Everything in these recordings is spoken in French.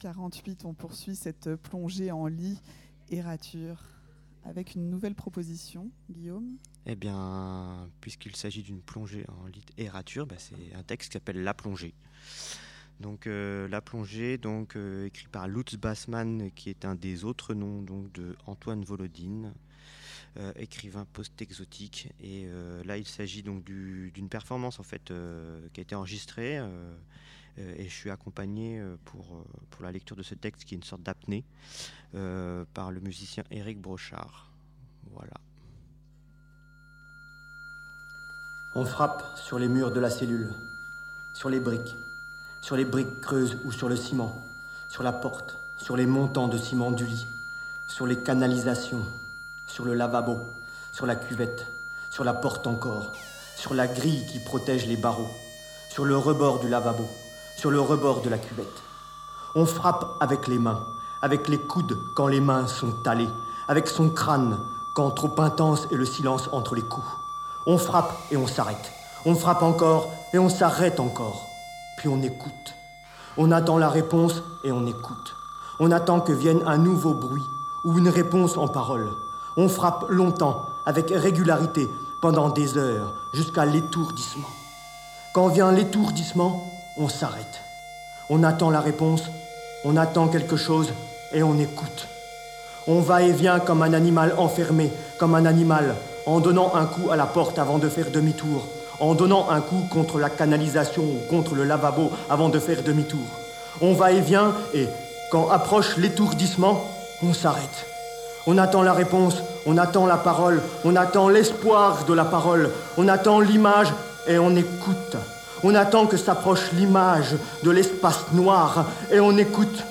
sur euh, Russe 48, on poursuit cette plongée en lit et rature avec une nouvelle proposition, Guillaume. Eh bien, puisqu'il s'agit d'une plongée en lit et rature, bah, c'est un texte qui s'appelle La plongée. Donc euh, La plongée, donc euh, écrit par Lutz Bassmann, qui est un des autres noms donc de Antoine Volodine, écrivain post-exotique. Et là, il s'agit donc d'une performance en fait qui a été enregistrée euh, et je suis accompagné euh, pour, euh, pour la lecture de ce texte qui est une sorte d'apnée par le musicien Éric Brochard. Voilà. On frappe sur les murs de la cellule, sur les briques, sur les briques creuses ou sur le ciment, sur la porte, sur les montants de ciment du lit, sur les canalisations, sur le lavabo, sur la cuvette, sur la porte encore, sur la grille qui protège les barreaux, sur le rebord du lavabo, sur le rebord de la cuvette. On frappe avec les mains, avec les coudes quand les mains sont talées, avec son crâne quand trop intense est le silence entre les coups. On frappe et on s'arrête. On frappe encore et on s'arrête encore. Puis on écoute. On attend la réponse et on écoute. On attend que vienne un nouveau bruit ou une réponse en parole. On frappe longtemps, avec régularité, pendant des heures, jusqu'à l'étourdissement. Quand vient l'étourdissement, on s'arrête. On attend la réponse, on attend quelque chose et on écoute. On va et vient comme un animal enfermé, comme un animal, en donnant un coup à la porte avant de faire demi-tour, en donnant un coup contre la canalisation ou contre le lavabo avant de faire demi-tour. On va et vient et, quand approche l'étourdissement, on s'arrête. On attend la réponse, on attend la parole, on attend l'espoir de la parole, on attend l'image et on écoute. On attend que s'approche l'image de l'espace noir et on écoute.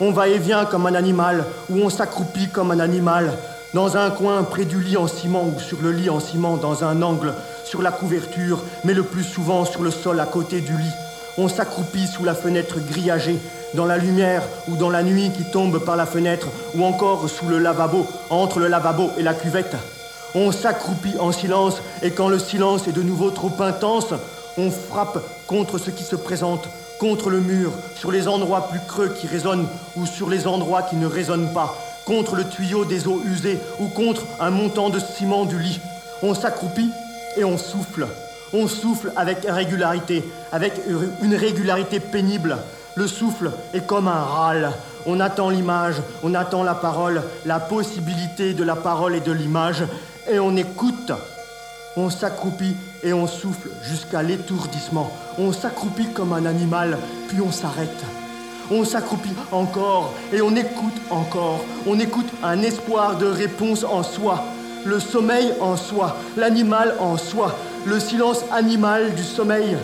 On va et vient comme un animal ou on s'accroupit comme un animal dans un coin près du lit en ciment ou sur le lit en ciment dans un angle, sur la couverture, mais le plus souvent sur le sol à côté du lit. On s'accroupit sous la fenêtre grillagée, dans la lumière ou dans la nuit qui tombe par la fenêtre, ou encore sous le lavabo, entre le lavabo et la cuvette. On s'accroupit en silence, et quand le silence est de nouveau trop intense, on frappe contre ce qui se présente, contre le mur, sur les endroits plus creux qui résonnent ou sur les endroits qui ne résonnent pas, contre le tuyau des eaux usées ou contre un montant de ciment du lit. On s'accroupit et on souffle. On souffle avec régularité, avec une régularité pénible. Le souffle est comme un râle. On attend l'image, on attend la parole, la possibilité de la parole et de l'image, et on écoute. On s'accroupit et on souffle jusqu'à l'étourdissement. On s'accroupit comme un animal, puis on s'arrête. On s'accroupit encore et on écoute encore. On écoute un espoir de réponse en soi, le sommeil en soi, l'animal en soi, le silence animal du sommeil.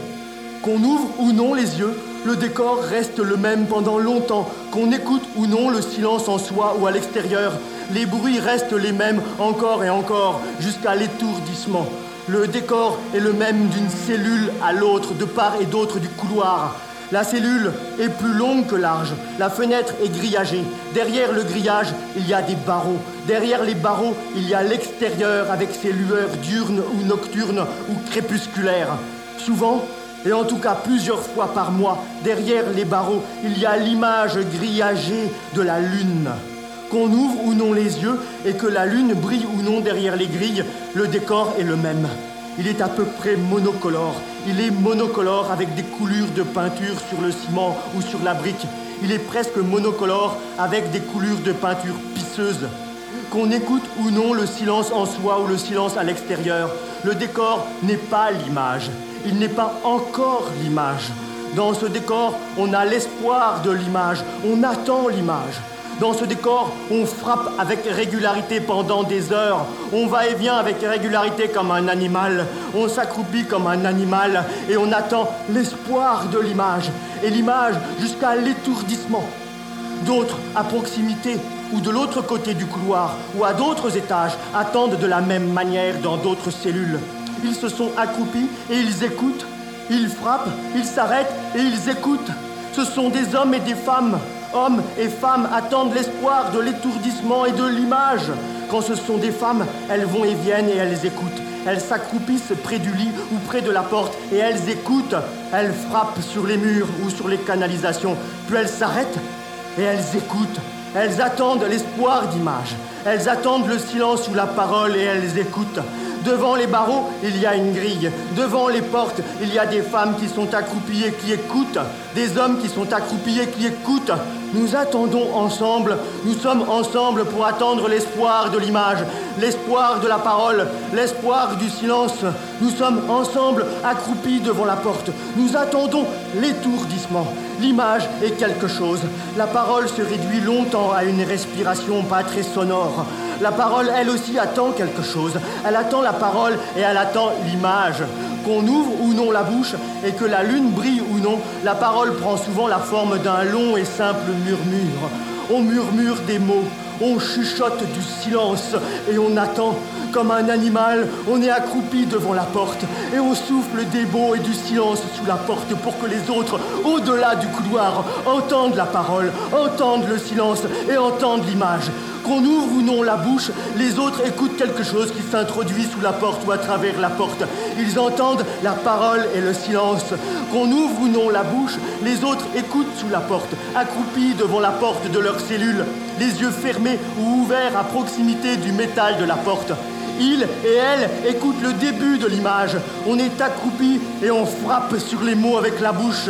Qu'on ouvre ou non les yeux, le décor reste le même pendant longtemps. Qu'on écoute ou non le silence en soi ou à l'extérieur, les bruits restent les mêmes encore et encore jusqu'à l'étourdissement. Le décor est le même d'une cellule à l'autre, de part et d'autre du couloir. La cellule est plus longue que large. La fenêtre est grillagée. Derrière le grillage, il y a des barreaux. Derrière les barreaux, il y a l'extérieur avec ses lueurs diurnes ou nocturnes ou crépusculaires. Souvent, et en tout cas plusieurs fois par mois, derrière les barreaux, il y a l'image grillagée de la lune. Qu'on ouvre ou non les yeux et que la lune brille ou non derrière les grilles, le décor est le même. Il est à peu près monocolore. Il est monocolore avec des coulures de peinture sur le ciment ou sur la brique. Il est presque monocolore avec des coulures de peinture pisseuse. Qu'on écoute ou non le silence en soi ou le silence à l'extérieur, le décor n'est pas l'image. Il n'est pas encore l'image. Dans ce décor, on a l'espoir de l'image. On attend l'image. Dans ce décor, on frappe avec régularité pendant des heures. On va et vient avec régularité comme un animal. On s'accroupit comme un animal et on attend l'espoir de l'image. Et l'image jusqu'à l'étourdissement. D'autres, à proximité ou de l'autre côté du couloir ou à d'autres étages, attendent de la même manière dans d'autres cellules. Ils se sont accroupis et ils écoutent. Ils frappent, ils s'arrêtent et ils écoutent. Ce sont des hommes et des femmes Hommes et femmes attendent l'espoir de l'étourdissement et de l'image. Quand ce sont des femmes, elles vont et viennent et elles écoutent. elles s'accroupissent près du lit ou près de la porte et elles écoutent. Elles frappent sur les murs ou sur les canalisations, puis elles s'arrêtent et elles écoutent. Elles attendent l'espoir d'image. Elles attendent le silence ou la parole et elles écoutent. Devant les barreaux, il y a une grille. Devant les portes, il y a des femmes qui sont accroupies et qui écoutent. Des hommes qui sont accroupis et qui écoutent. Nous attendons ensemble, nous sommes ensemble pour attendre l'espoir de l'image, l'espoir de la parole, l'espoir du silence. Nous sommes ensemble accroupis devant la porte. Nous attendons l'étourdissement. L'image est quelque chose. La parole se réduit longtemps à une respiration pas très sonore. La parole, elle aussi, attend quelque chose. Elle attend la parole et elle attend l'image. Qu'on ouvre ou non la bouche et que la lune brille ou non, la parole prend souvent la forme d'un long et simple murmure. On murmure des mots, on chuchote du silence et on attend. Comme un animal, on est accroupi devant la porte et on souffle des mots et du silence sous la porte pour que les autres, au-delà du couloir, entendent la parole, entendent le silence et entendent l'image. Qu'on ouvre ou non la bouche, les autres écoutent quelque chose qui s'introduit sous la porte ou à travers la porte. Ils entendent la parole et le silence. Qu'on ouvre ou non la bouche, les autres écoutent sous la porte, accroupis devant la porte de leur cellule, les yeux fermés ou ouverts à proximité du métal de la porte. Ils et elles écoutent le début de l'image. On est accroupi et on frappe sur les mots avec la bouche.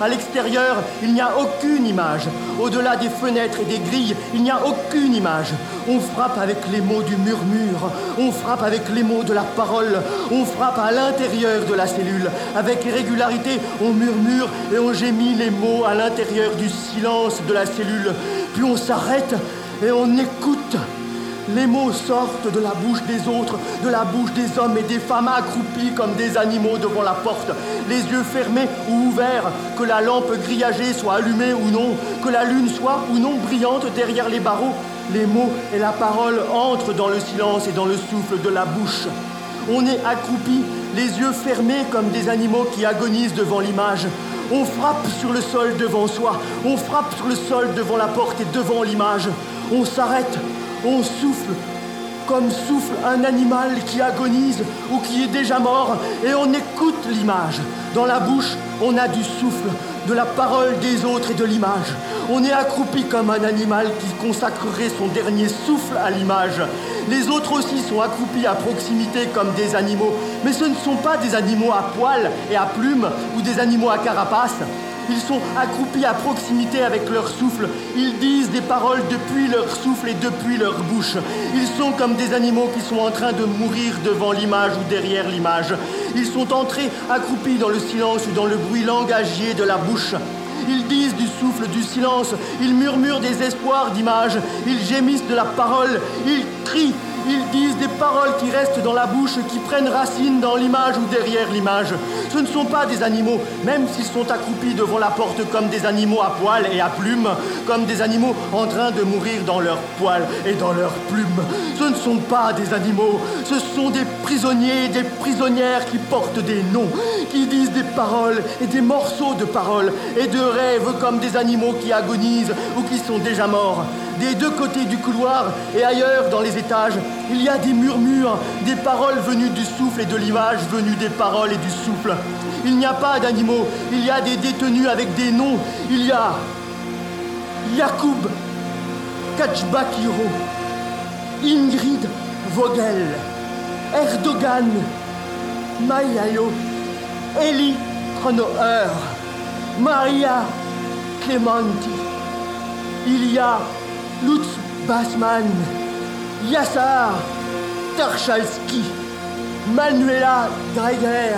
À l'extérieur, il n'y a aucune image. Au-delà des fenêtres et des grilles, il n'y a aucune image. On frappe avec les mots du murmure, on frappe avec les mots de la parole, on frappe à l'intérieur de la cellule. Avec régularité, on murmure et on gémit les mots à l'intérieur du silence de la cellule. Puis on s'arrête et on écoute. Les mots sortent de la bouche des autres, de la bouche des hommes et des femmes accroupis comme des animaux devant la porte, les yeux fermés ou ouverts, que la lampe grillagée soit allumée ou non, que la lune soit ou non brillante derrière les barreaux. Les mots et la parole entrent dans le silence et dans le souffle de la bouche. On est accroupi, les yeux fermés comme des animaux qui agonisent devant l'image. On frappe sur le sol devant soi, on frappe sur le sol devant la porte et devant l'image. On s'arrête, on souffle comme souffle un animal qui agonise ou qui est déjà mort, et on écoute l'image. Dans la bouche, on a du souffle, de la parole des autres et de l'image. On est accroupi comme un animal qui consacrerait son dernier souffle à l'image. Les autres aussi sont accroupis à proximité comme des animaux, mais ce ne sont pas des animaux à poils et à plumes ou des animaux à carapace. Ils sont accroupis à proximité avec leur souffle. Ils disent des paroles depuis leur souffle et depuis leur bouche. Ils sont comme des animaux qui sont en train de mourir devant l'image ou derrière l'image. Ils sont entrés accroupis dans le silence ou dans le bruit langagier de la bouche. Ils disent du souffle, du silence, ils murmurent des espoirs d'image, ils gémissent de la parole, ils crient, ils disent des paroles qui restent dans la bouche, qui prennent racine dans l'image ou derrière l'image. Ce ne sont pas des animaux, même s'ils sont accroupis devant la porte comme des animaux à poils et à plumes, comme des animaux en train de mourir dans leurs poils et dans leurs plumes. Ce ne sont pas des animaux, ce sont des prisonniers, des prisonnières qui portent des noms, qui disent des paroles et des morceaux de paroles et de rêves comme des animaux qui agonisent ou qui sont déjà morts. Des deux côtés du couloir et ailleurs dans les étages, il y a des murmures, des paroles venues du souffle et de l'image venues des paroles et du souffle. Il n'y a pas d'animaux, il y a des détenus avec des noms. Il y a Yacoub Kachbakiro, Ingrid Vogel, Erdogan, Mayayo, Eli Kronoer, Maria Clementi. Il y a Lutz Bassman, Yassar Tarchalski, Manuela Dreger,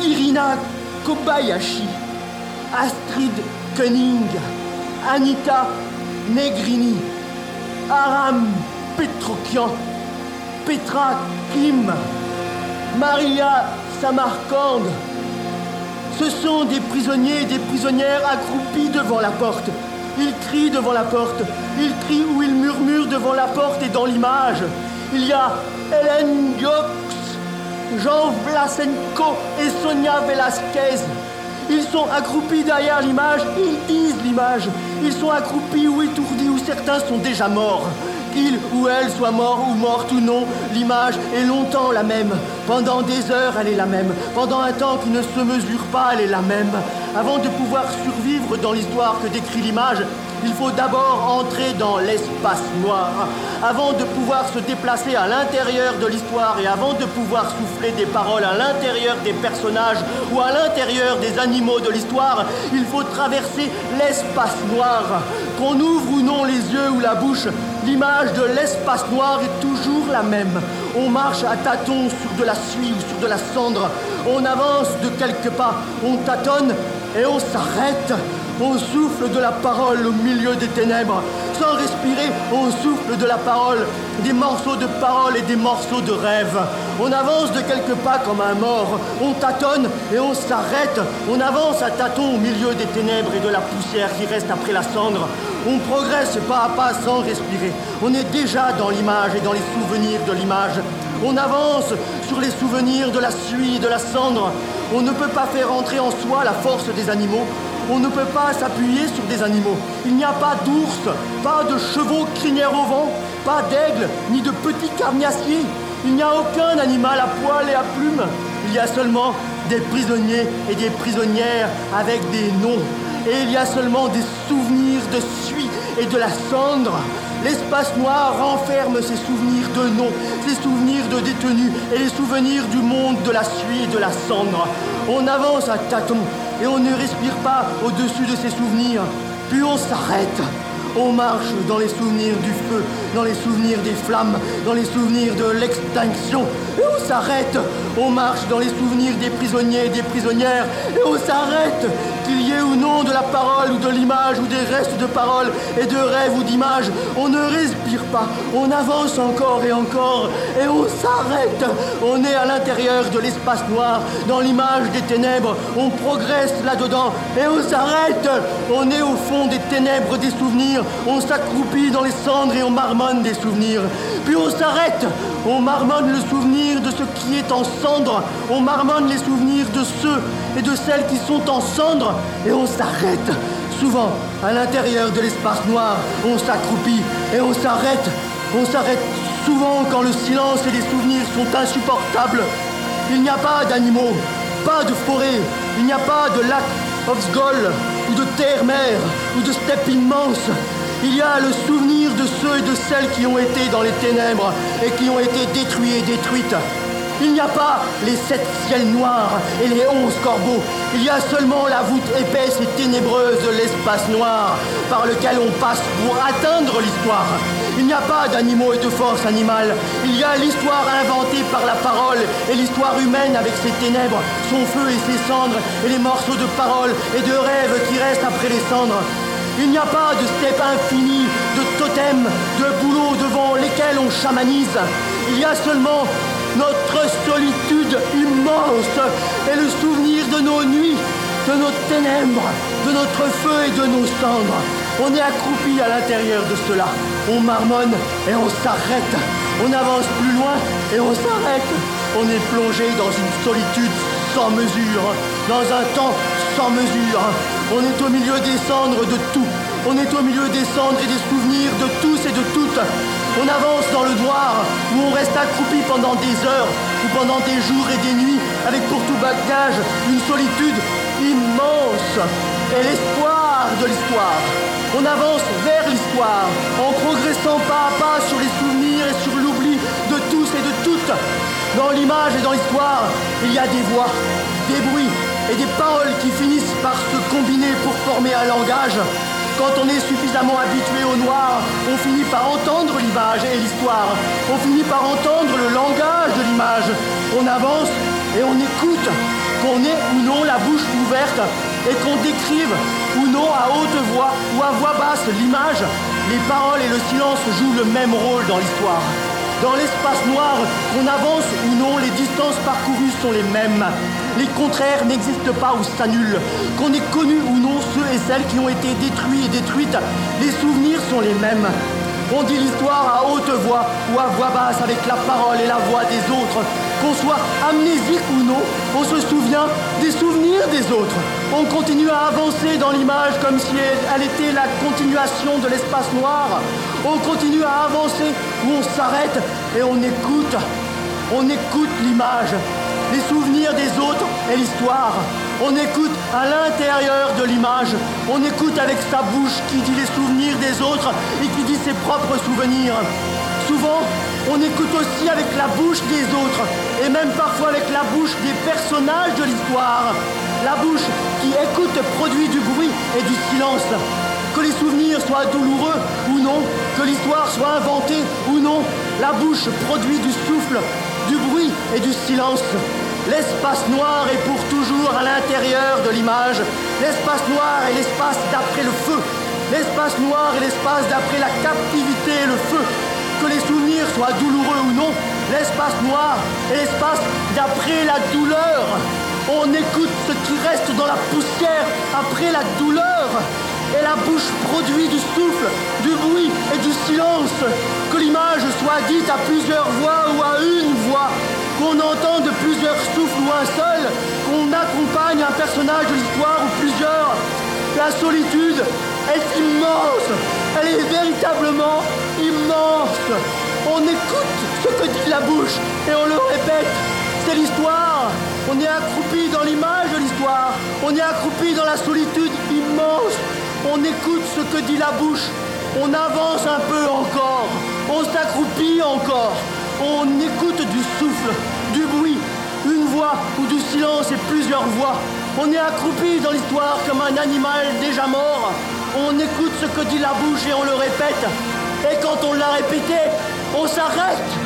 Irina Kobayashi, Astrid Koenig, Anita Negrini, Aram Petrokian, Petra Kim, Maria Samarkand. Ce sont des prisonniers et des prisonnières accroupis devant la porte. Ils crient devant la porte. Ils crient ou ils murmurent devant la porte et dans l'image. Il y a Hélène Diox, Jean Vlasenko et Sonia Velasquez. Ils sont accroupis derrière l'image, ils disent l'image. Ils sont accroupis ou étourdis ou certains sont déjà morts. qu'il ou elle soit mort ou morte ou non, l'image est longtemps la même. Pendant des heures, elle est la même. Pendant un temps qui ne se mesure pas, elle est la même. Avant de pouvoir survivre dans l'histoire que décrit l'image, il faut d'abord entrer dans l'espace noir. Avant de pouvoir se déplacer à l'intérieur de l'histoire et avant de pouvoir souffler des paroles à l'intérieur des personnages ou à l'intérieur des animaux de l'histoire, il faut traverser l'espace noir. Qu'on ouvre ou non les yeux ou la bouche, l'image de l'espace noir est toujours la même. On marche à tâtons sur de la suie ou sur de la cendre. On avance de quelques pas, on tâtonne et on s'arrête. On souffle de la parole au milieu des ténèbres. Sans respirer, on souffle de la parole, des morceaux de parole et des morceaux de rêve. On avance de quelques pas comme un mort. On tâtonne et on s'arrête. On avance à tâtons au milieu des ténèbres et de la poussière qui reste après la cendre. On progresse pas à pas sans respirer. On est déjà dans l'image et dans les souvenirs de l'image. On avance sur les souvenirs de la suie et de la cendre. On ne peut pas faire entrer en soi la force des animaux. On ne peut pas s'appuyer sur des animaux. Il n'y a pas d'ours, pas de chevaux crinières au vent, pas d'aigle, ni de petits carnassiers. Il n'y a aucun animal à poil et à plumes. Il y a seulement des prisonniers et des prisonnières avec des noms. Et il y a seulement des souvenirs de suie et de la cendre. L'espace noir renferme ses souvenirs de noms, ses souvenirs de détenus et les souvenirs du monde de la suie et de la cendre. On avance à tâtons et on ne respire pas au-dessus de ses souvenirs. Puis on s'arrête. On marche dans les souvenirs du feu, dans les souvenirs des flammes, dans les souvenirs de l'extinction. Et on s'arrête. On marche dans les souvenirs des prisonniers et des prisonnières. Et on s'arrête. Ou non de la parole ou de l'image ou des restes de parole et de rêves ou d'images, on ne respire pas. On avance encore et encore. Et on s'arrête. On est à l'intérieur de l'espace noir, dans l'image des ténèbres. On progresse là-dedans. Et on s'arrête. On est au fond des ténèbres des souvenirs. On s'accroupit dans les cendres et on marmonne des souvenirs. Puis on s'arrête. On marmonne le souvenir de ce qui est en cendres. On marmonne les souvenirs de ceux et de celles qui sont en cendres. Et on s'arrête. Souvent, à l'intérieur de l'espace noir, on s'accroupit et on s'arrête. On s'arrête souvent quand le silence et les souvenirs sont insupportables. Il n'y a pas d'animaux, pas de forêt, il n'y a pas de lac Ovsgol ou de terre-mer ou de steppe immense. Il y a le souvenir de ceux et de celles qui ont été dans les ténèbres et qui ont été détruits et détruites. Il n'y a pas les sept ciels noirs et les onze corbeaux. Il y a seulement la voûte épaisse et ténébreuse de l'espace noir par lequel on passe pour atteindre l'histoire. Il n'y a pas d'animaux et de force animale. Il y a l'histoire inventée par la parole et l'histoire humaine avec ses ténèbres, son feu et ses cendres et les morceaux de parole et de rêves qui restent après les cendres. Il n'y a pas de steppe infinie, de totems, de bouleaux devant lesquels on chamanise. Il y a seulement notre solitude immense et le souvenir de nos nuits, de nos ténèbres, de notre feu et de nos cendres. On est accroupi à l'intérieur de cela. On marmonne et on s'arrête. On avance plus loin et on s'arrête. On est plongé dans une solitude sans mesure, dans un temps sans mesure. On est au milieu des cendres de tout. On est au milieu des cendres et des souvenirs de tous et de toutes. On avance dans le noir, où on reste accroupi pendant des heures, ou pendant des jours et des nuits, avec pour tout bagage une solitude immense et l'espoir de l'histoire. On avance vers l'histoire, en progressant pas à pas sur les souvenirs et sur l'oubli de tous et de toutes. Dans l'image et dans l'histoire, il y a des voix, des bruits et des paroles qui finissent par se combiner pour former un langage. Quand on est suffisamment habitué au noir, on finit par entendre l'image et l'histoire. On finit par entendre le langage de l'image. On avance et on écoute, qu'on ait ou non la bouche ouverte et qu'on décrive ou non à haute voix ou à voix basse l'image. Les paroles et le silence jouent le même rôle dans l'histoire. Dans l'espace noir, qu'on avance ou non, les distances parcourues sont les mêmes. Les contraires n'existent pas ou s'annulent. Qu'on ait connu ou non ceux et celles qui ont été détruits et détruites, les souvenirs sont les mêmes. On dit l'histoire à haute voix ou à voix basse avec la parole et la voix des autres. Qu'on soit amnésique ou non, on se souvient des souvenirs des autres. On continue à avancer dans l'image comme si elle était la continuation de l'espace noir. On continue à avancer où on s'arrête et on écoute. On écoute l'image, les souvenirs des autres et l'histoire. On écoute à l'intérieur de l'image. On écoute avec sa bouche qui dit les souvenirs des autres et qui dit ses propres souvenirs. Souvent, on écoute aussi avec la bouche des autres et même parfois avec la bouche des personnages de l'histoire. La bouche qui écoute produit du bruit et du silence. Que les souvenirs soient douloureux ou non, que l'histoire soit inventée ou non, la bouche produit du souffle, et du silence. L'espace noir est pour toujours à l'intérieur de l'image. L'espace noir est l'espace d'après le feu. L'espace noir est l'espace d'après la captivité et le feu. Que les souvenirs soient douloureux ou non, l'espace noir est l'espace d'après la douleur. On écoute ce qui reste dans la poussière après la douleur. Et la bouche produit du souffle, du bruit et du silence. Que l'image soit dite à plusieurs voix ou à une voix. Qu'on entende plusieurs souffles ou un seul. Qu'on accompagne un personnage de l'histoire ou plusieurs. La solitude est immense. Elle est véritablement immense. On écoute ce que dit la bouche et on le répète. C'est l'histoire. On est accroupi dans l'image de l'histoire. On est accroupi dans la solitude immense. On écoute ce que dit la bouche. On avance un peu encore. On s'accroupit encore. On écoute du souffle, du bruit, une voix ou du silence et plusieurs voix. On est accroupi dans l'histoire comme un animal déjà mort. On écoute ce que dit la bouche et on le répète. Et quand on l'a répété, on s'arrête.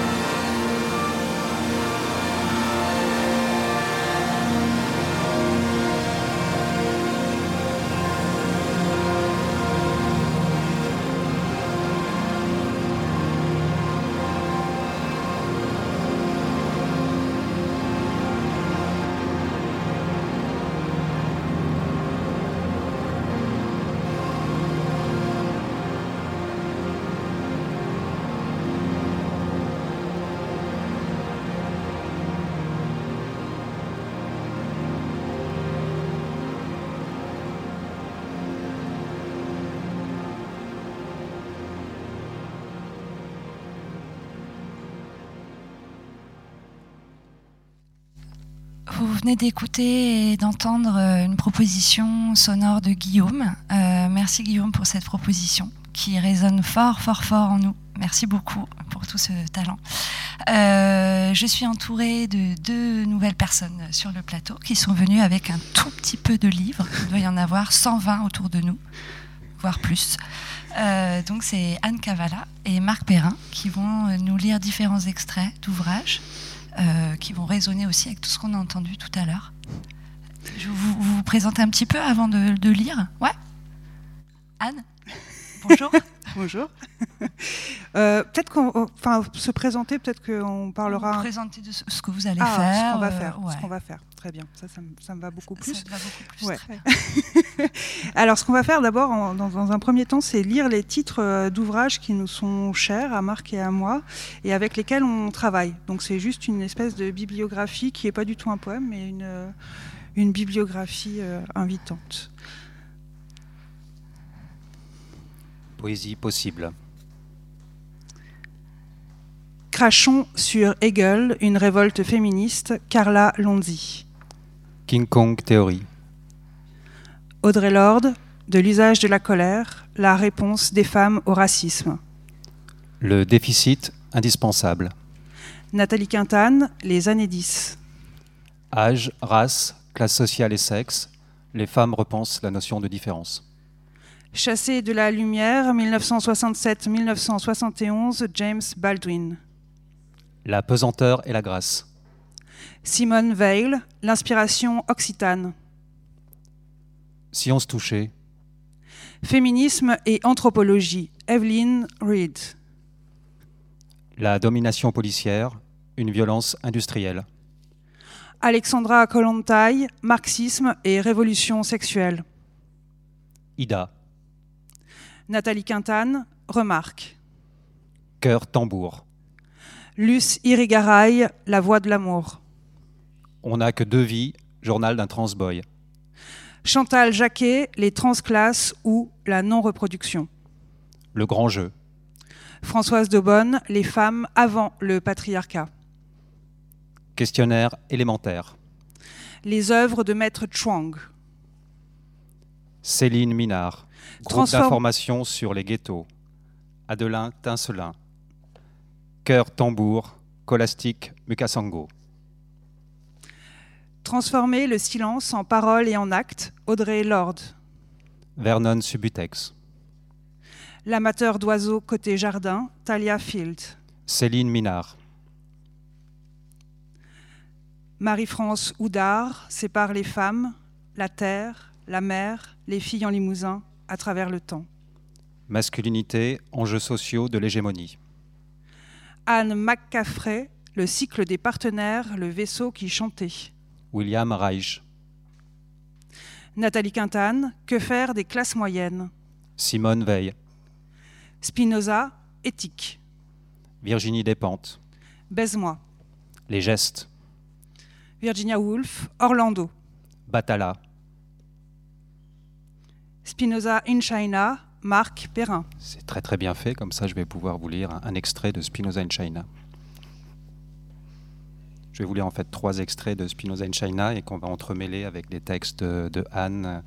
D'écouter et d'entendre euh, une proposition sonore de Guillaume. Euh, merci Guillaume pour cette proposition qui résonne fort, fort, fort en nous. Merci beaucoup pour tout ce talent. Euh, je suis entourée de deux nouvelles personnes sur le plateau qui sont venues avec un tout petit peu de livres. Il doit y en avoir 120 autour de nous, voire plus. Donc c'est Anne Cavala et Marc Perrin qui vont nous lire différents extraits d'ouvrages euh, qui vont résonner aussi avec tout ce qu'on a entendu tout à l'heure. Je vous, vous, présente un petit peu avant de, de lire Ouais Anne Bonjour. Bonjour. Euh, peut-être qu'on, enfin, se présenter, peut-être qu'on parlera. Vous présenter de ce, que vous allez ah, faire. Ce qu'on va faire. Euh, ouais. Ce qu'on va faire. Très bien. Ça, ça, me, ça me va beaucoup plus. Ça, ça va beaucoup plus. Ouais. Très bien. Alors, ce qu'on va faire d'abord, dans, dans, un premier temps, c'est lire les titres euh, d'ouvrages qui nous sont chers à Marc et à moi, et avec lesquels on travaille. Donc, c'est juste une espèce de bibliographie qui n'est pas du tout un poème, mais une, une bibliographie euh, invitante. Poésie possible. Crachons sur Hegel, une révolte féministe, Carla Lonzi. King Kong théorie. Audrey Lorde, de l'usage de la colère, la réponse des femmes au racisme. Le déficit indispensable. Nathalie Quintane, les années 10. Âge, race, classe sociale et sexe, les femmes repensent la notion de différence. Chassé de la lumière, 1967-1971, James Baldwin. La pesanteur et la grâce. Simone Veil, l'inspiration occitane. Science touchée. Féminisme et anthropologie, Evelyn Reed. La domination policière, une violence industrielle. Alexandra Kollontai, marxisme et révolution sexuelle. Ida. Nathalie Quintane, remarque. Cœur tambour. Luce Irigaray, La voix de l'amour. On n'a que deux vies, journal d'un transboy. Chantal Jacquet, Les transclasses ou La non-reproduction. Le grand jeu. Françoise Daubonne, Les femmes avant le patriarcat. Questionnaire élémentaire. Les œuvres de Maître Chuang. Céline Minard. Groupe d'information sur les ghettos. Adelin Tincelin. Cœur tambour. Colastique Mukasango. Transformer le silence en parole et en acte. Audrey Lord. Vernon Subutex. L'amateur d'oiseaux côté jardin. Talia Field. Céline Minard. Marie-France Houdard sépare les femmes, la terre, la mer, les filles en limousin à travers le temps. Masculinité, enjeux sociaux de l'hégémonie. Anne McCaffrey, le cycle des partenaires, le vaisseau qui chantait. William Reich. Nathalie Quintane, que faire des classes moyennes Simone Veil. Spinoza, éthique. Virginie Despentes. Baise-moi. Les gestes. Virginia Woolf, Orlando. Batala. Spinoza in China, Marc Perrin. C'est très très bien fait, comme ça je vais pouvoir vous lire un, extrait de Spinoza in China. Je vais vous lire en fait trois extraits de Spinoza in China et qu'on va entremêler avec des textes de, Anne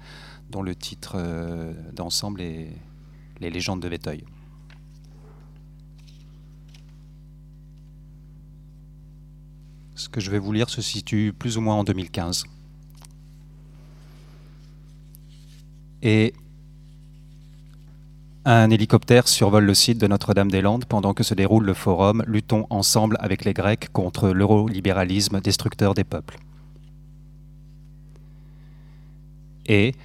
dont le titre euh, d'ensemble est Les légendes de Véteuil. Ce que je vais vous lire se situe plus ou moins en 2015. Et un hélicoptère survole le site de Notre-Dame-des-Landes pendant que se déroule le forum Luttons ensemble avec les Grecs contre l'eurolibéralisme destructeur des peuples. Et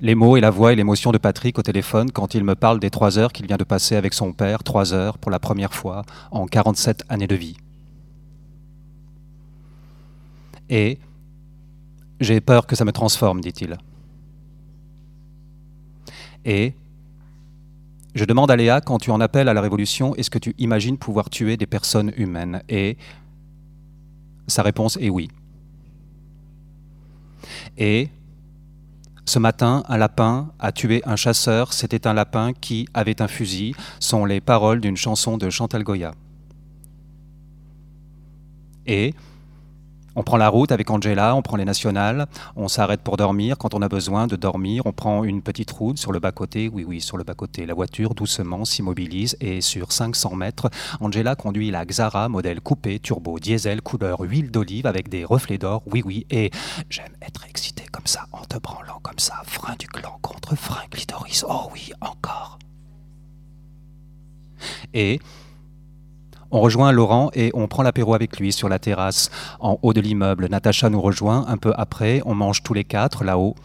les mots et la voix et l'émotion de Patrick au téléphone quand il me parle des trois heures qu'il vient de passer avec son père, trois heures pour la première fois en 47 années de vie. Et j'ai peur que ça me transforme, dit-il. Et je demande à Léa, quand tu en appelles à la révolution, est-ce que tu imagines pouvoir tuer des personnes humaines? Et sa réponse est oui. Et ce matin, un lapin a tué un chasseur. C'était un lapin qui avait un fusil. sont les paroles d'une chanson de Chantal Goya. Et on prend la route avec Angela, on prend les nationales, on s'arrête pour dormir. Quand on a besoin de dormir, on prend une petite route sur le bas-côté. Oui, oui, sur le bas-côté. La voiture doucement s'immobilise et sur 500 mètres, Angela conduit la Xara, modèle coupé, turbo, diesel, couleur huile d'olive avec des reflets d'or. Oui, oui, et j'aime être excité comme ça, en te branlant comme ça, frein du clan contre frein clitoris. Oh oui, encore. Et on rejoint Laurent et on prend l'apéro avec lui sur la terrasse en haut de l'immeuble. Natacha nous rejoint un peu après. On mange tous les quatre là-haut.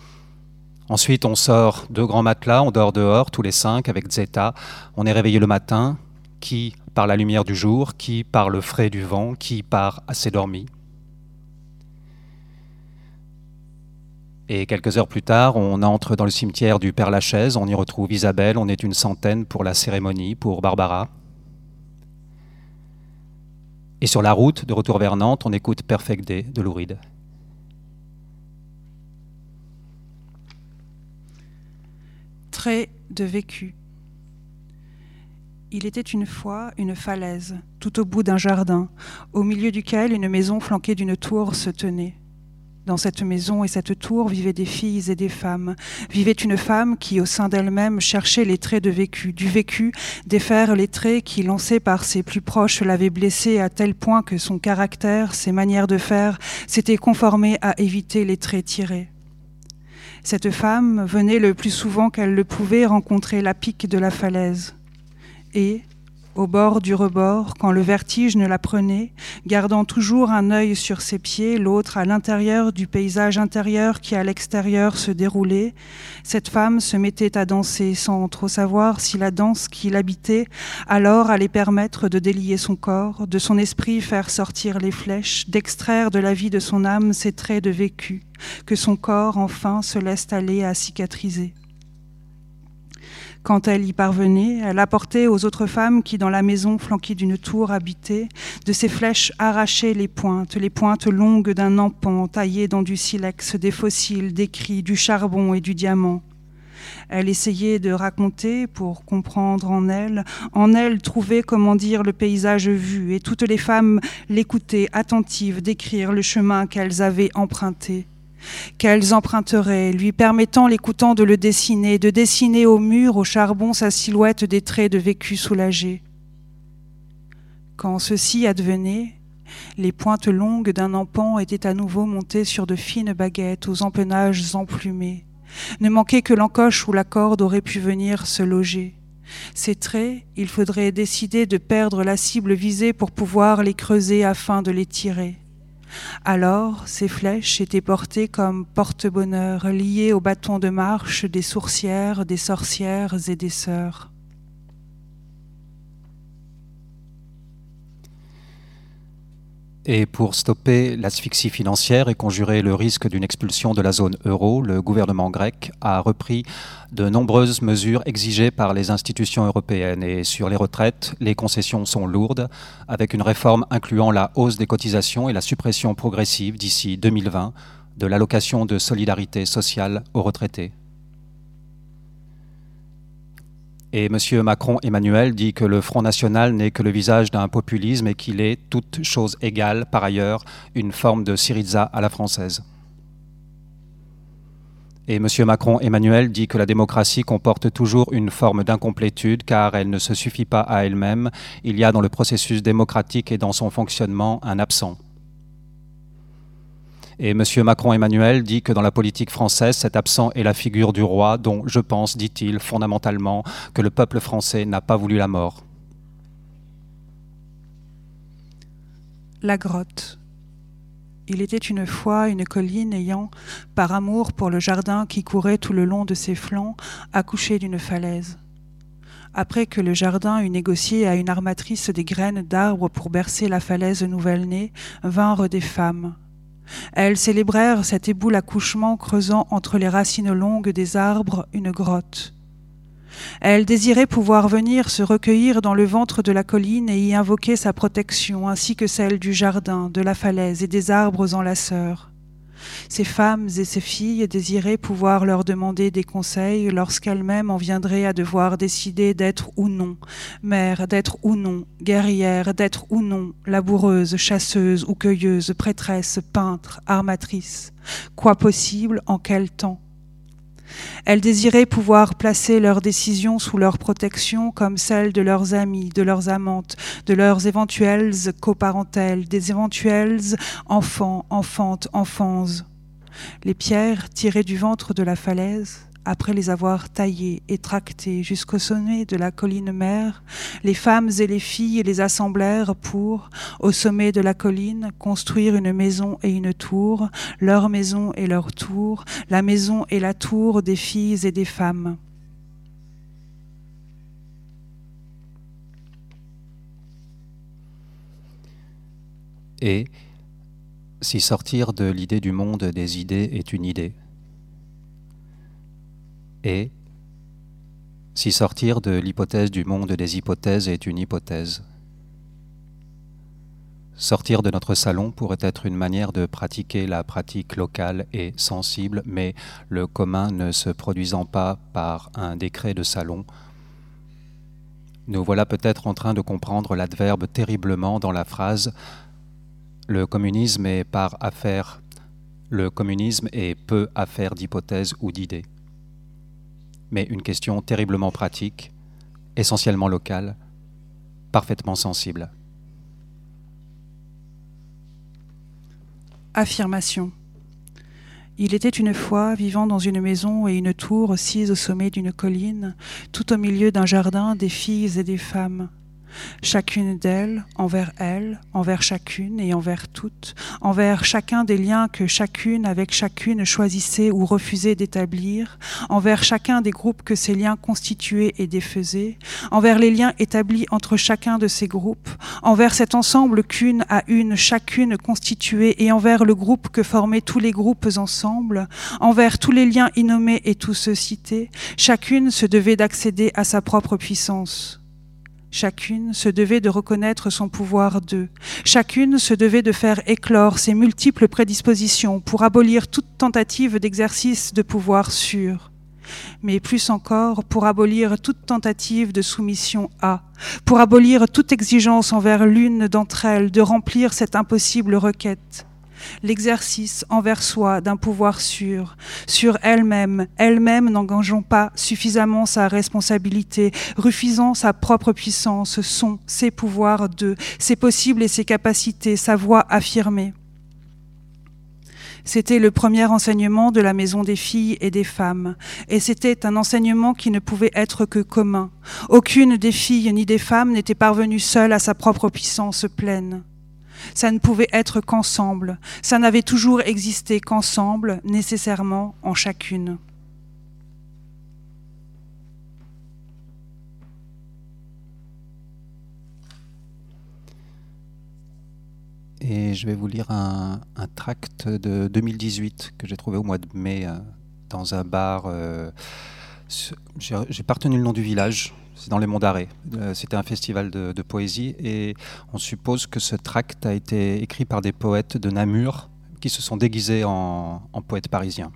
Ensuite, on sort deux grands matelas. On dort dehors tous les cinq avec Zeta. On est réveillé le matin. Qui par la lumière du jour, qui par le frais du vent, qui par assez dormi. Et quelques heures plus tard, on entre dans le cimetière du Père Lachaise. On y retrouve Isabelle. On est une centaine pour la cérémonie, pour Barbara. Et sur la route de retour vers Nantes, on écoute Perfect Day de Louride. Trait de vécu. Il était une fois une falaise, tout au bout d'un jardin, au milieu duquel une maison flanquée d'une tour se tenait. Dans cette maison et cette tour vivaient des filles et des femmes. Vivait une femme qui, au sein d'elle-même, cherchait les traits de vécu. Du vécu, défaire les traits qui, lancés par ses plus proches, l'avaient blessée à tel point que son caractère, ses manières de faire, s'étaient conformés à éviter les traits tirés. Cette femme venait le plus souvent qu'elle le pouvait rencontrer la pique de la falaise. Et, au bord du rebord, quand le vertige ne la prenait, gardant toujours un œil sur ses pieds, l'autre à l'intérieur du paysage intérieur qui à l'extérieur se déroulait, cette femme se mettait à danser sans trop savoir si la danse qui l'habitait alors allait permettre de délier son corps, de son esprit faire sortir les flèches, d'extraire de la vie de son âme ses traits de vécu, que son corps enfin se laisse aller à cicatriser Quand elle y parvenait, elle apportait aux autres femmes qui, dans la maison flanquée d'une tour habitée, de ses flèches arrachaient les pointes, les pointes longues d'un empan taillé dans du silex, des fossiles, des cris, du charbon et du diamant. Elle essayait de raconter pour comprendre en elle, en elle trouver comment dire le paysage vu, et toutes les femmes l'écoutaient attentives d'écrire le chemin qu'elles avaient emprunté qu'elles emprunteraient, lui permettant l'écoutant de le dessiner, de dessiner au mur, au charbon, sa silhouette des traits de vécu soulagé. Quand ceci advenait, les pointes longues d'un empan étaient à nouveau montées sur de fines baguettes aux empennages emplumés. Ne manquait que l'encoche où la corde aurait pu venir se loger. Ces traits, il faudrait décider de perdre la cible visée pour pouvoir les creuser afin de les tirer. Alors, ces flèches étaient portées comme porte-bonheur, liées au bâton de marche des sourcières, des sorcières et des sœurs. Et pour stopper l'asphyxie financière et conjurer le risque d'une expulsion de la zone euro, le gouvernement grec a repris de nombreuses mesures exigées par les institutions européennes. Et sur les retraites, les concessions sont lourdes, avec une réforme incluant la hausse des cotisations et la suppression progressive d'ici 2020 de l'allocation de solidarité sociale aux retraités. Et M. Macron Emmanuel dit que le Front National n'est que le visage d'un populisme et qu'il est, toute chose égale, par ailleurs, une forme de Syriza à la française. Et M. Macron Emmanuel dit que la démocratie comporte toujours une forme d'incomplétude car elle ne se suffit pas à elle-même. Il y a dans le processus démocratique et dans son fonctionnement un absent. Et M. Macron-Emmanuel dit que dans la politique française, cet absent est la figure du roi dont je pense, dit-il, fondamentalement, que le peuple français n'a pas voulu la mort. La grotte. Il était une fois une colline ayant, par amour pour le jardin qui courait tout le long de ses flancs, accouché d'une falaise. Après que le jardin eut négocié à une armatrice des graines d'arbres pour bercer la falaise nouvelle-née, vinrent des femmes, elles célébrèrent cet éboule accouchement creusant entre les racines longues des arbres une grotte. Elles désiraient pouvoir venir se recueillir dans le ventre de la colline et y invoquer sa protection, ainsi que celle du jardin, de la falaise et des arbres enlaceurs. Ces femmes et ces filles désiraient pouvoir leur demander des conseils lorsqu'elles-mêmes en viendraient à devoir décider d'être ou non mère, d'être ou non guerrière, d'être ou non laboureuse, chasseuse ou cueilleuse, prêtresse, peintre, armatrice. Quoi possible, en quel temps? Elles désiraient pouvoir placer leurs décisions sous leur protection comme celles de leurs amis, de leurs amantes, de leurs éventuelles coparentèles, des éventuels enfants, enfantes, enfants. Les pierres tirées du ventre de la falaise, après les avoir taillés et tractés jusqu'au sommet de la colline mère, les femmes et les filles les assemblèrent pour, au sommet de la colline, construire une maison et une tour, leur maison et leur tour, la maison et la tour des filles et des femmes. Et si sortir de l'idée du monde des idées est une idée, et si sortir de l'hypothèse du monde des hypothèses est une hypothèse. Sortir de notre salon pourrait être une manière de pratiquer la pratique locale et sensible, mais le commun ne se produisant pas par un décret de salon, nous voilà peut-être en train de comprendre l'adverbe terriblement dans la phrase Le communisme est par affaire, le communisme est peu affaire d'hypothèses ou d'idées mais une question terriblement pratique, essentiellement locale, parfaitement sensible. Affirmation. Il était une fois vivant dans une maison et une tour assise au sommet d'une colline, tout au milieu d'un jardin des filles et des femmes. Chacune d'elles, envers elles, envers chacune et envers toutes, envers chacun des liens que chacune avec chacune choisissait ou refusait d'établir, envers chacun des groupes que ces liens constituaient et défaisaient, envers les liens établis entre chacun de ces groupes, envers cet ensemble qu'une à une chacune constituait et envers le groupe que formaient tous les groupes ensemble, envers tous les liens innommés et tous cités, chacune se devait d'accéder à sa propre puissance Chacune se devait de reconnaître son pouvoir d'eux. Chacune se devait de faire éclore ses multiples prédispositions pour abolir toute tentative d'exercice de pouvoir sûr. Mais plus encore, pour abolir toute tentative de soumission à, pour abolir toute exigence envers l'une d'entre elles de remplir cette impossible requête l'exercice envers soi d'un pouvoir sûr, sur elle-même, elle-même n'engageant pas suffisamment sa responsabilité, refusant sa propre puissance, son, ses pouvoirs de, ses possibles et ses capacités, sa voix affirmée. C'était le premier enseignement de la maison des filles et des femmes, et c'était un enseignement qui ne pouvait être que commun. Aucune des filles ni des femmes n'était parvenue seule à sa propre puissance pleine. Ça ne pouvait être qu'ensemble. Ça n'avait toujours existé qu'ensemble, nécessairement en chacune. Et je vais vous lire un, tract de 2018 que j'ai trouvé au mois de mai euh, dans un bar. Euh, j'ai pas retenu le nom du village, c'est dans les Monts d'Arrêt. Euh, c'était un festival de, poésie et on suppose que ce tract a été écrit par des poètes de Namur qui se sont déguisés en, poètes parisiens.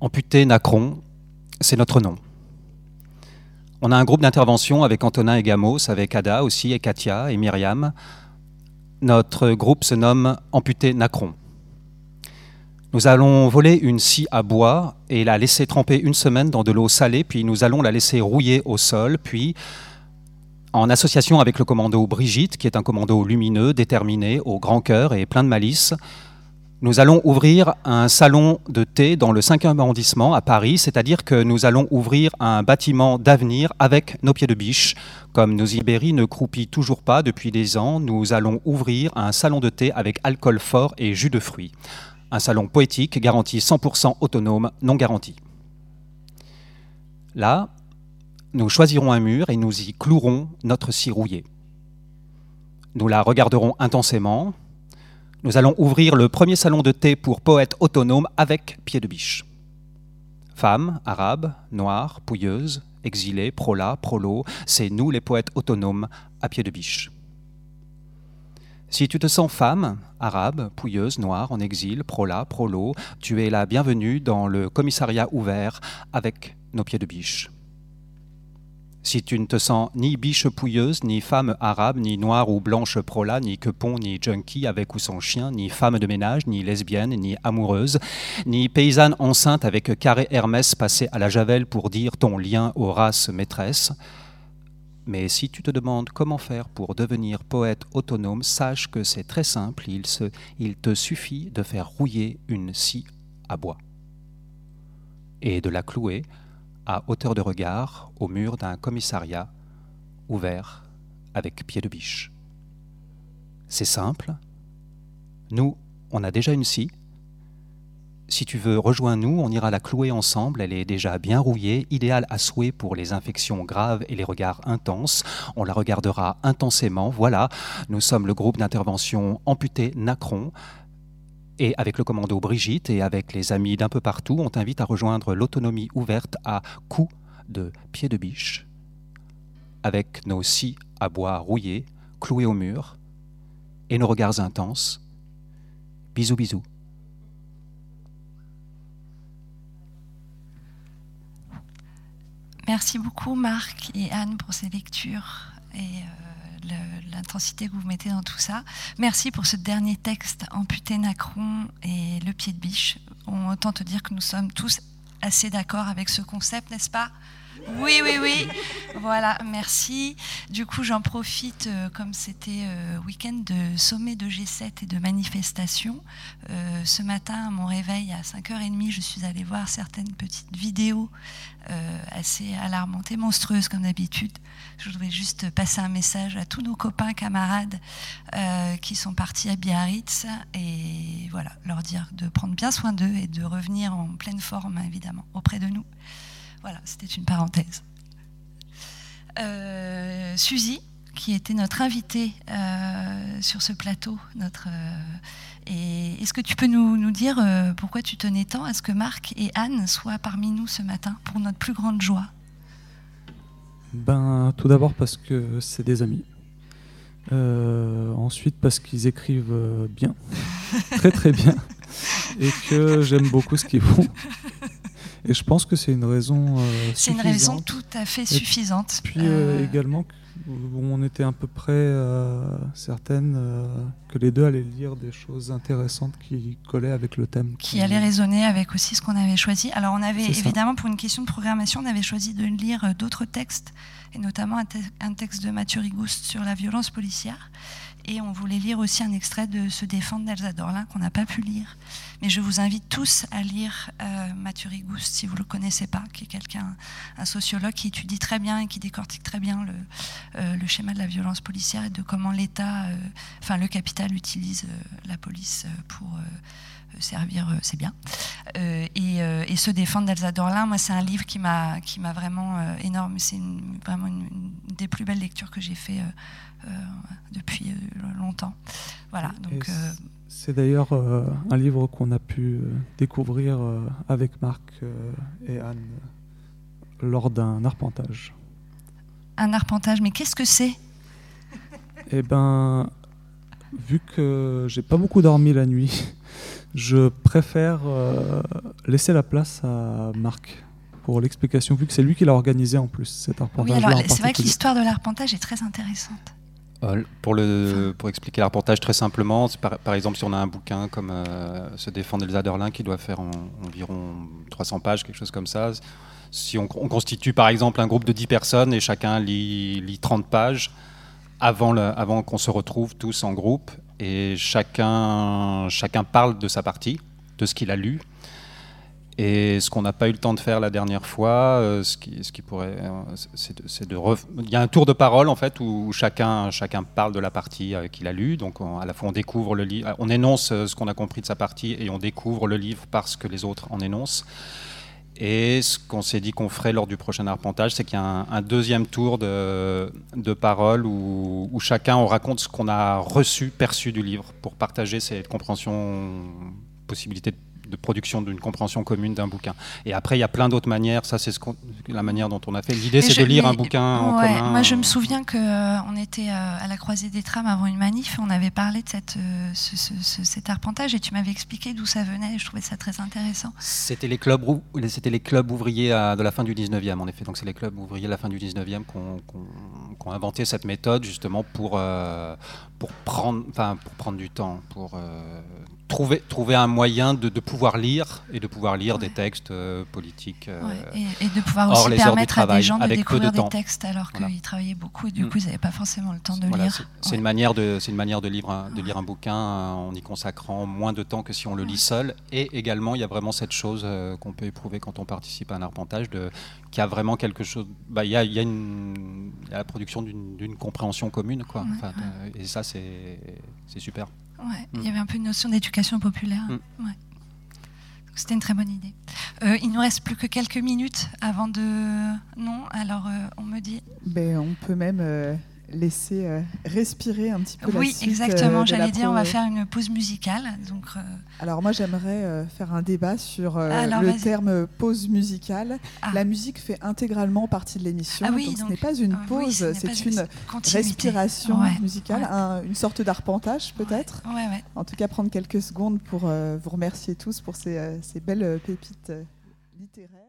Amputé Nacron, c'est notre nom. On a un groupe d'intervention avec Antonin et Gamos, avec Ada aussi, et Katia et Myriam. Notre groupe se nomme Amputé Nacron. Nous allons voler une scie à bois et la laisser tremper une semaine dans de l'eau salée, puis nous allons la laisser rouiller au sol, puis en association avec le commando Brigitte, qui est un commando lumineux, déterminé, au grand cœur et plein de malice, nous allons ouvrir un salon de thé dans le 5e arrondissement à Paris, c'est-à-dire que nous allons ouvrir un bâtiment d'avenir avec nos pieds de biche. Comme nos Ibéries ne croupit toujours pas depuis des ans, nous allons ouvrir un salon de thé avec alcool fort et jus de fruits un salon poétique garanti 100% autonome, non garanti. Là, nous choisirons un mur et nous y clouerons notre scie rouillée. Nous la regarderons intensément. Nous allons ouvrir le premier salon de thé pour poètes autonomes avec pied de biche. Femmes, arabes, noires, pouilleuses, exilés, prolas, prolos, c'est nous les poètes autonomes à pied de biche. Si tu te sens femme, arabe, pouilleuse, noire, en exil, prola, prolo, tu es la bienvenue dans le commissariat ouvert avec nos pieds de biche. Si tu ne te sens ni biche pouilleuse, ni femme arabe, ni noire ou blanche prola, ni quepon, ni junkie avec ou sans chien, ni femme de ménage, ni lesbienne, ni amoureuse, ni paysanne enceinte avec carré Hermès passé à la javel pour dire ton lien aux races maîtresses, mais si tu te demandes comment faire pour devenir poète autonome, sache que c'est très simple, il, te suffit de faire rouiller une scie à bois et de la clouer à hauteur de regard au mur d'un commissariat ouvert avec pied de biche. C'est simple. Nous, on a déjà une scie, si tu veux, rejoins-nous, on ira la clouer ensemble. Elle est déjà bien rouillée, idéale à souhait pour les infections graves et les regards intenses. On la regardera intensément. Voilà, nous sommes le groupe d'intervention amputé Nacron. Et avec le commando Brigitte et avec les amis d'un peu partout, on t'invite à rejoindre l'autonomie ouverte à coups de pied de biche, avec nos scies à bois rouillés, cloués au mur, et nos regards intenses. Bisous, bisous. Merci beaucoup Marc et Anne pour ces lectures et euh, l'intensité que vous mettez dans tout ça. Merci pour ce dernier texte, Amputé Nacron et Le pied de biche. On entend te dire que nous sommes tous assez d'accord avec ce concept, n'est-ce pas? Oui, oui, oui. Voilà, merci. Du coup, j'en profite, euh, comme c'était euh, week-end de sommet de G7 et de manifestation. Euh, ce matin, à mon réveil, à 5h30, je suis allée voir certaines petites vidéos assez alarmantes et monstrueuses, comme d'habitude. Je voudrais juste passer un message à tous nos copains, camarades qui sont partis à Biarritz et voilà, leur dire de prendre bien soin d'eux et de revenir en pleine forme, évidemment, auprès de nous. Voilà, c'était une parenthèse. Euh, Suzy, qui était notre invitée euh, sur ce plateau, notre, euh, et est-ce que tu peux nous, nous dire pourquoi tu tenais tant à ce que Marc et Anne soient parmi nous ce matin pour notre plus grande joie? Ben, tout d'abord parce que c'est des amis. ensuite parce qu'ils écrivent bien, très très bien, et que j'aime beaucoup ce qu'ils font. Et je pense que c'est une raison. Euh, c'est une raison tout à fait suffisante. Et puis euh, euh, également, on était à peu près certaines que les deux allaient lire des choses intéressantes qui collaient avec le thème. Qui allaient résonner avec aussi ce qu'on avait choisi. Alors on avait évidemment, pour une question de programmation, on avait choisi de lire d'autres textes, et notamment un, un texte de Mathieu Rigouste sur la violence policière. Et on voulait lire aussi un extrait de Se défendre d'Elsa Dorlin qu'on n'a pas pu lire. Mais je vous invite tous à lire euh, Mathieu Rigouste si vous ne le connaissez pas, qui est quelqu'un, un sociologue qui étudie très bien et qui décortique très bien le, euh, schéma de la violence policière et de comment l'État, euh, enfin le capital utilise la police pour servir c'est bien. et, Se défendre d'Elsa Dorlin, moi c'est un livre qui m'a qui m'a vraiment énorme. C'est vraiment une, une, des plus belles lectures que j'ai fait euh, depuis euh, longtemps. Voilà. Donc, euh, c'est d'ailleurs un livre qu'on a pu découvrir avec Marc et Anne lors d'un arpentage. Un arpentage, mais qu'est-ce que c'est? Eh ben, vu que j'ai pas beaucoup dormi la nuit, je préfère laisser la place à Marc pour l'explication, vu que c'est lui qui l'a organisé en plus, cet arpentage. Oui, alors c'est vrai que l'histoire de l'arpentage est très intéressante. Euh, pour, le, pour expliquer l'arpentage très simplement, par, exemple si on a un bouquin comme euh, Se défendre Elsa Derlin qui doit faire environ 300 pages, quelque chose comme ça, si on, constitue par exemple un groupe de 10 personnes et chacun lit, lit 30 pages avant, avant qu'on se retrouve tous en groupe et chacun, chacun parle de sa partie, de ce qu'il a lu, et ce qu'on n'a pas eu le temps de faire la dernière fois, euh, ce, qui, pourrait, euh, c'est de, il y a un tour de parole en fait où chacun, chacun parle de la partie euh, qu'il a lue. Donc à la fois on découvre le livre, on énonce ce qu'on a compris de sa partie et on découvre le livre parce que les autres en énoncent. Et ce qu'on s'est dit qu'on ferait lors du prochain arpentage, c'est qu'il y a un, deuxième tour de, de parole où, où, chacun on raconte ce qu'on a reçu, perçu du livre pour partager cette compréhension, possibilité de de production d'une compréhension commune d'un bouquin. Et après, il y a plein d'autres manières. Ça, c'est ce la manière dont on a fait. L'idée, c'est de lire un bouquin en commun. Moi, je me souviens qu'on euh, était euh, à la croisée des trams avant une manif. On avait parlé de cette, euh, cet arpentage et tu m'avais expliqué d'où ça venait. Et je trouvais ça très intéressant. C'était les clubs, c'était les clubs ouvriers de la fin du 19e, en effet. Donc, c'est les clubs ouvriers de la fin du 19e qui ont, inventé cette méthode justement pour, pour, prendre, pour prendre du temps, pour trouver, trouver un moyen de, de, pouvoir lire et de pouvoir lire des textes euh, politiques. Euh, et, de pouvoir aussi permettre à des gens de découvrir des textes alors qu'ils travaillaient beaucoup et du mm. coup ils n'avaient pas forcément le temps de lire. C'est une manière de, une manière de lire un, de lire un bouquin euh, en y consacrant moins de temps que si on le lit seul. Et également il y a vraiment cette chose qu'on peut éprouver quand on participe à un arpentage de qu'il y a vraiment quelque chose. Bah, il, y a, y a y a la production d'une compréhension commune quoi. Enfin, et ça c'est super. Ouais, il y avait un peu une notion d'éducation populaire. Mm. Ouais. C'était une très bonne idée. Euh, il nous reste plus que quelques minutes avant de. Non, alors euh, on me dit. Ben, on peut même euh, laisser euh, respirer un petit peu oui, la suite, exactement. J'allais dire, on va faire une pause musicale. Donc, Alors moi, j'aimerais faire un débat sur le terme pause musicale. Ah. La musique fait intégralement partie de l'émission, ah donc, ce n'est pas une pause, c'est une respiration musicale, une sorte d'arpentage peut-être. En tout cas, prendre quelques secondes pour vous remercier tous pour ces, ces belles pépites littéraires.